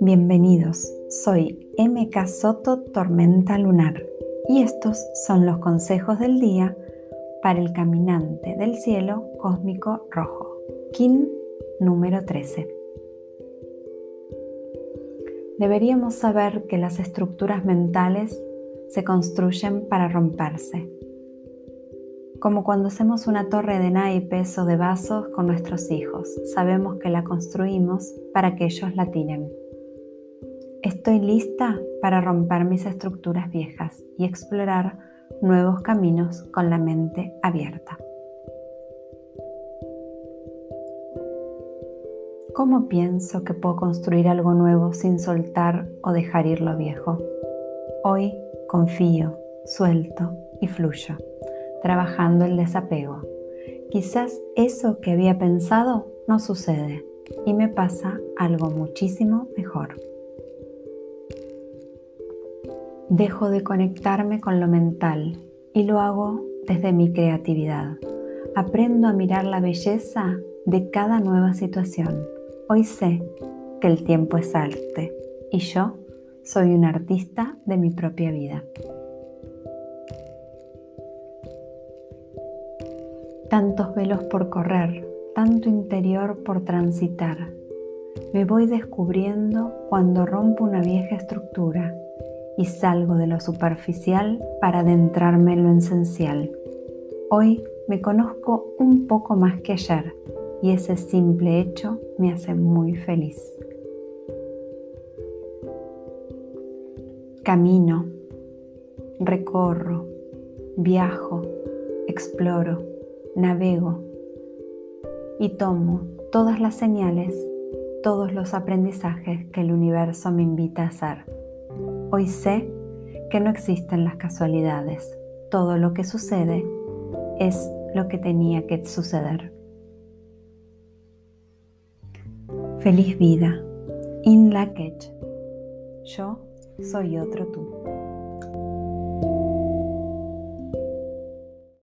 Bienvenidos, soy MK Soto Tormenta Lunar y estos son los consejos del día para el caminante del cielo cósmico rojo, Kin número 13. Deberíamos saber que las estructuras mentales se construyen para romperse, como cuando hacemos una torre de naipes o de vasos con nuestros hijos, sabemos que la construimos para que ellos la tiren. Estoy lista para romper mis estructuras viejas y explorar nuevos caminos con la mente abierta. ¿Cómo pienso que puedo construir algo nuevo sin soltar o dejar ir lo viejo? Hoy confío, suelto y fluyo, trabajando el desapego. Quizás eso que había pensado no sucede y me pasa algo muchísimo mejor. Dejo de conectarme con lo mental y lo hago desde mi creatividad. Aprendo a mirar la belleza de cada nueva situación. Hoy sé que el tiempo es arte y yo soy un artista de mi propia vida. Tantos velos por correr, tanto interior por transitar. Me voy descubriendo cuando rompo una vieja estructura y salgo de lo superficial para adentrarme en lo esencial. Hoy me conozco un poco más que ayer y ese simple hecho me hace muy feliz. Camino, recorro, viajo, exploro, navego y tomo todas las señales, todos los aprendizajes que el universo me invita a hacer. Hoy sé que no existen las casualidades. Todo lo que sucede es lo que tenía que suceder. Feliz vida. In Lakech. Yo soy otro tú.